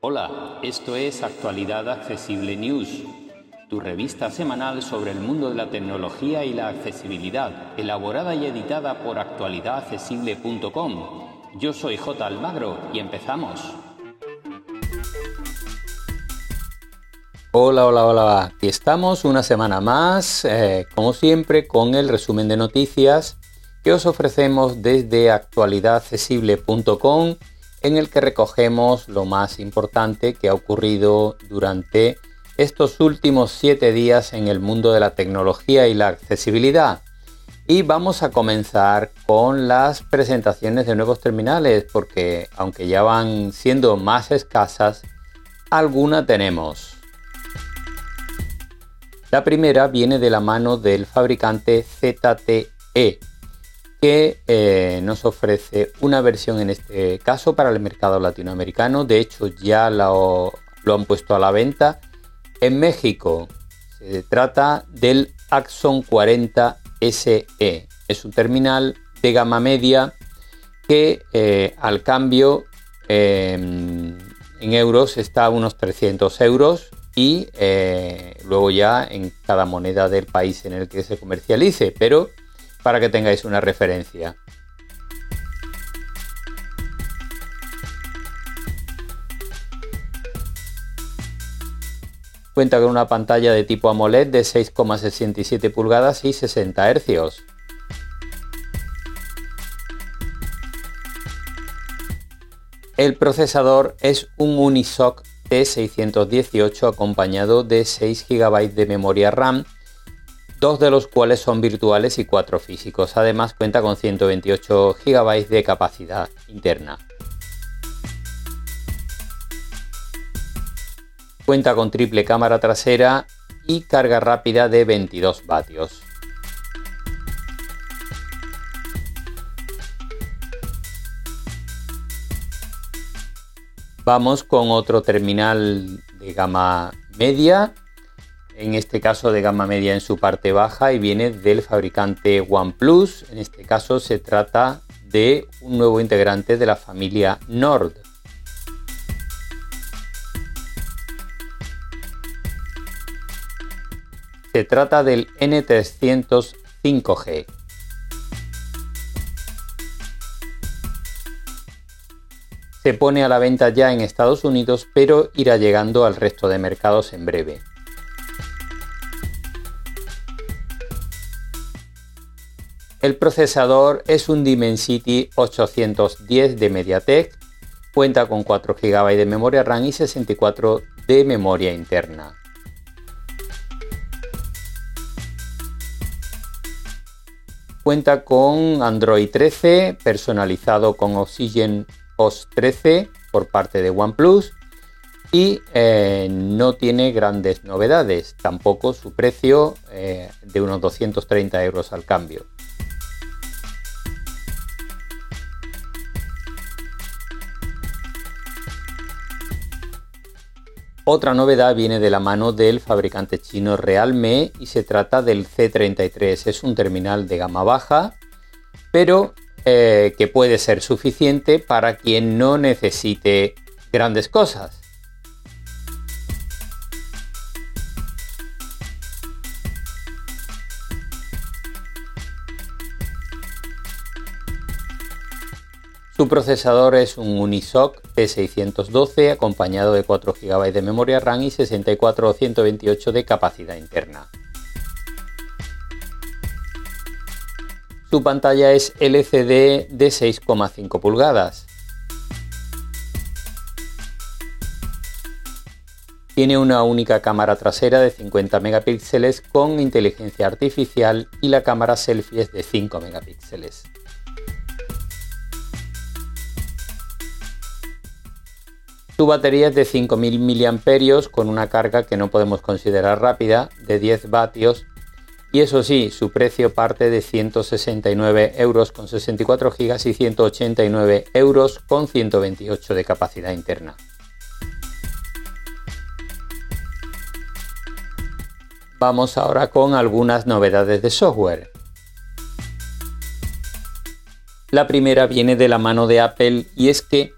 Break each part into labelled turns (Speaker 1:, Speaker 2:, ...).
Speaker 1: Hola, esto es Actualidad Accesible News, tu revista semanal sobre el mundo de la tecnología y la accesibilidad, elaborada y editada por actualidadaccesible.com. Yo soy J. Almagro y empezamos.
Speaker 2: Hola, hola, hola. Aquí estamos una semana más, eh, como siempre, con el resumen de noticias os ofrecemos desde actualidadaccesible.com en el que recogemos lo más importante que ha ocurrido durante estos últimos siete días en el mundo de la tecnología y la accesibilidad. Y vamos a comenzar con las presentaciones de nuevos terminales, porque aunque ya van siendo más escasas, alguna tenemos. La primera viene de la mano del fabricante ZTE, que eh, nos ofrece una versión en este caso para el mercado latinoamericano. De hecho, ya lo, han puesto a la venta. En México se trata del Axon 40 SE. Es un terminal de gama media que eh, al cambio em, en euros está a unos 300 euros y eh, luego ya en cada moneda del país en el que se comercialice. Pero para que tengáis una referencia. Cuenta con una pantalla de tipo AMOLED de 6,67 pulgadas y 60 Hz. El procesador es un Unisoc T618 acompañado de 6 GB de memoria RAM dos de los cuales son virtuales y cuatro físicos. Además cuenta con 128 GB de capacidad interna. Cuenta con triple cámara trasera y carga rápida de 22 vatios. Vamos con otro terminal de gama media en este caso de gama media en su parte baja y viene del fabricante OnePlus. En este caso se trata de un nuevo integrante de la familia Nord. Se trata del N300 5G. Se pone a la venta ya en Estados Unidos, pero irá llegando al resto de mercados en breve. El procesador es un Dimensity 810 de MediaTek, cuenta con 4 GB de memoria RAM y 64 de memoria interna. Cuenta con Android 13 personalizado con Oxygen OS 13 por parte de OnePlus y eh, no tiene grandes novedades, tampoco su precio eh, de unos 230 euros al cambio. Otra novedad viene de la mano del fabricante chino Realme y se trata del C33. Es un terminal de gama baja, pero eh, que puede ser suficiente para quien no necesite grandes cosas. Su procesador es un Unisoc T612 acompañado de 4 GB de memoria RAM y 64 o 128 de capacidad interna. Su pantalla es LCD de 6,5 pulgadas. Tiene una única cámara trasera de 50 megapíxeles con inteligencia artificial y la cámara selfie es de 5 megapíxeles. Su batería es de 5.000 mAh con una carga que no podemos considerar rápida de 10 vatios y eso sí, su precio parte de 169 euros con 64 gigas y 189 euros con 128 de capacidad interna. Vamos ahora con algunas novedades de software. La primera viene de la mano de Apple y es que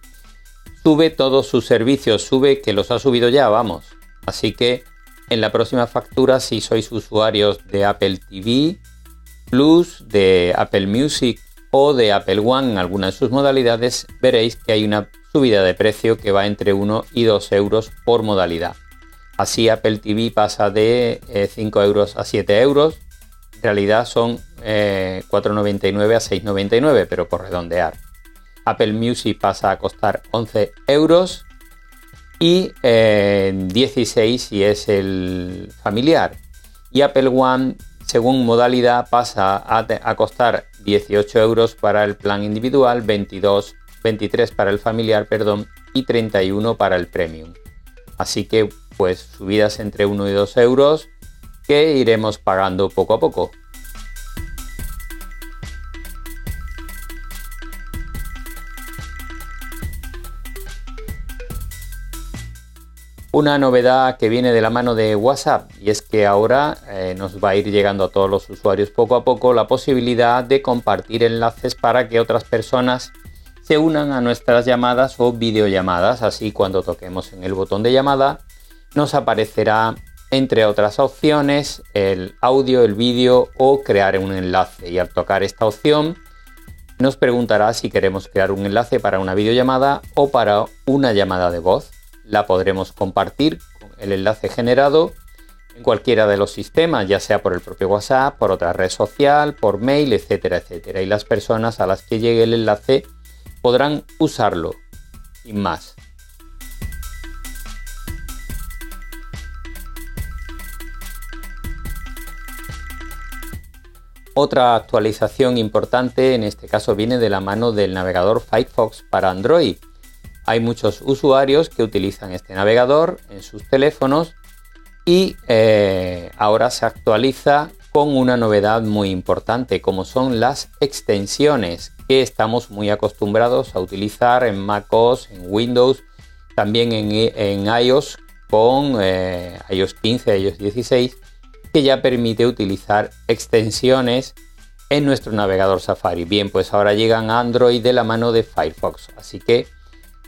Speaker 2: sube todos sus servicios, sube que los ha subido ya, vamos. Así que en la próxima factura, si sois usuarios de Apple TV Plus, de Apple Music o de Apple One en alguna de sus modalidades, veréis que hay una subida de precio que va entre 1 y 2 euros por modalidad. Así Apple TV pasa de 5 eh, euros a 7 euros. En realidad son 4,99 eh, a 6,99, pero por redondear. Apple Music pasa a costar 11 euros y 16 eh, si es el familiar. Y Apple One, según modalidad, pasa a, costar 18 euros para el plan individual, 22, 23 para el familiar, perdón, y 31 para el premium. Así que pues subidas entre 1 y 2 euros que iremos pagando poco a poco. Una novedad que viene de la mano de WhatsApp y es que ahora eh, nos va a ir llegando a todos los usuarios poco a poco la posibilidad de compartir enlaces para que otras personas se unan a nuestras llamadas o videollamadas. Así cuando toquemos en el botón de llamada nos aparecerá entre otras opciones el audio, el vídeo o crear un enlace. Y al tocar esta opción nos preguntará si queremos crear un enlace para una videollamada o para una llamada de voz la podremos compartir con el enlace generado en cualquiera de los sistemas, ya sea por el propio WhatsApp, por otra red social, por mail, etcétera, etcétera. Y las personas a las que llegue el enlace podrán usarlo, sin más. Otra actualización importante en este caso viene de la mano del navegador Firefox para Android, hay muchos usuarios que utilizan este navegador en sus teléfonos y eh, ahora se actualiza con una novedad muy importante como son las extensiones que estamos muy acostumbrados a utilizar en MacOS, en Windows, también en, iOS con eh, iOS 15, iOS 16 que ya permite utilizar extensiones en nuestro navegador Safari. Bien, pues ahora llegan a Android de la mano de Firefox, así que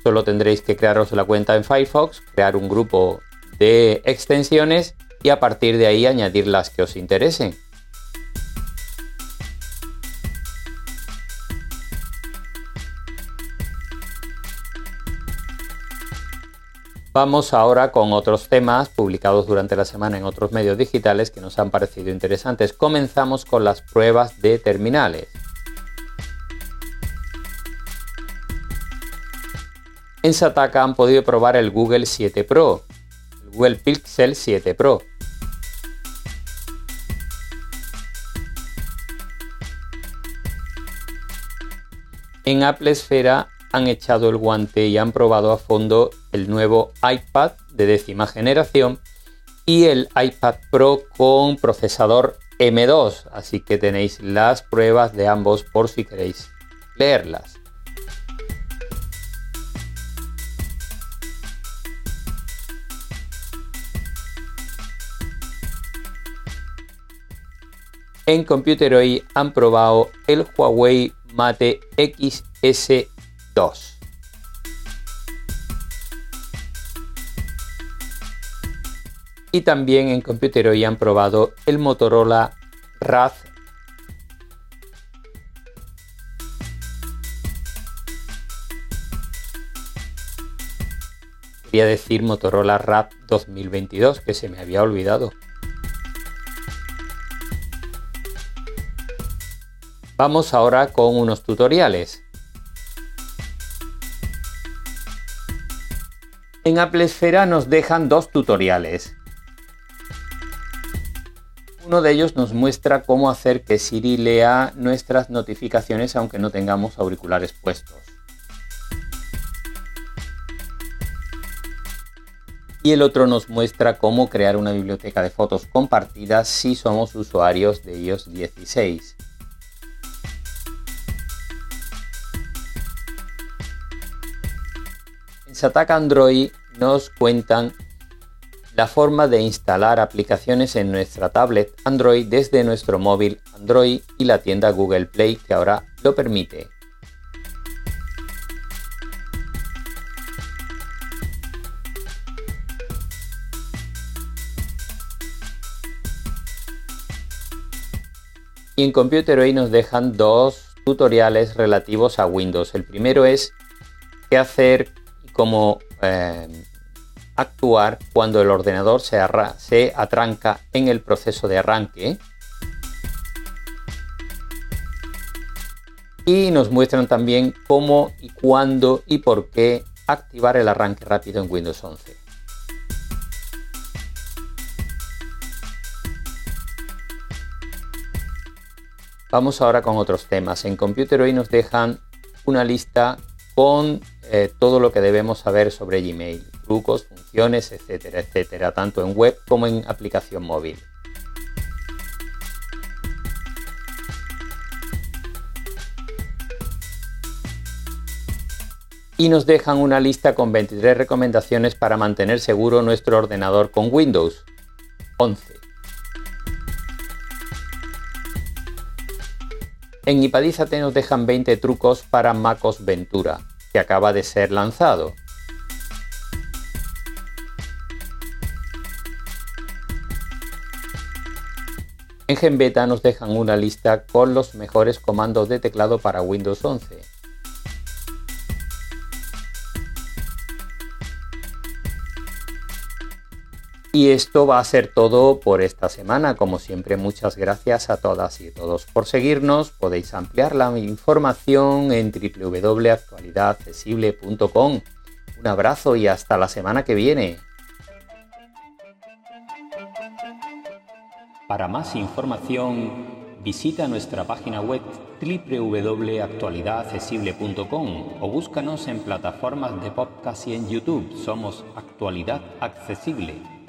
Speaker 2: Solo tendréis que crearos la cuenta en Firefox, crear un grupo de extensiones y a partir de ahí añadir las que os interesen. Vamos ahora con otros temas publicados durante la semana en otros medios digitales que nos han parecido interesantes. Comenzamos con las pruebas de terminales. En Sataka han podido probar el Google 7 Pro, el Google Pixel 7 Pro. En Apple Esfera han echado el guante y han probado a fondo el nuevo iPad de décima generación y el iPad Pro con procesador M2, así que tenéis las pruebas de ambos por si queréis leerlas. En Computer hoy han probado el Huawei Mate XS2. Y también en Computer hoy han probado el Motorola Raz Quería decir Motorola RAP 2022, que se me había olvidado. Vamos ahora con unos tutoriales. En Apple Esfera nos dejan dos tutoriales. Uno de ellos nos muestra cómo hacer que Siri lea nuestras notificaciones aunque no tengamos auriculares puestos. Y el otro nos muestra cómo crear una biblioteca de fotos compartidas si somos usuarios de iOS 16. ataca Android nos cuentan la forma de instalar aplicaciones en nuestra tablet Android desde nuestro móvil Android y la tienda Google Play que ahora lo permite. Y en ComputerWay nos dejan dos tutoriales relativos a Windows. El primero es qué hacer cómo eh, actuar cuando el ordenador se, se atranca en el proceso de arranque. Y nos muestran también cómo y cuándo y por qué activar el arranque rápido en Windows 11. Vamos ahora con otros temas. En Computer hoy nos dejan una lista con eh, todo lo que debemos saber sobre Gmail, trucos, funciones, etcétera, etcétera, tanto en web como en aplicación móvil. Y nos dejan una lista con 23 recomendaciones para mantener seguro nuestro ordenador con Windows 11. En Ipadízate nos dejan 20 trucos para MacOS Ventura, que acaba de ser lanzado. En GenBeta nos dejan una lista con los mejores comandos de teclado para Windows 11. Y esto va a ser todo por esta semana. Como siempre, muchas gracias a todas y todos por seguirnos. Podéis ampliar la información en www.actualidadaccesible.com. Un abrazo y hasta la semana que viene.
Speaker 1: Para más información, visita nuestra página web www.actualidadaccesible.com o búscanos en plataformas de podcast y en YouTube. Somos Actualidad Accesible.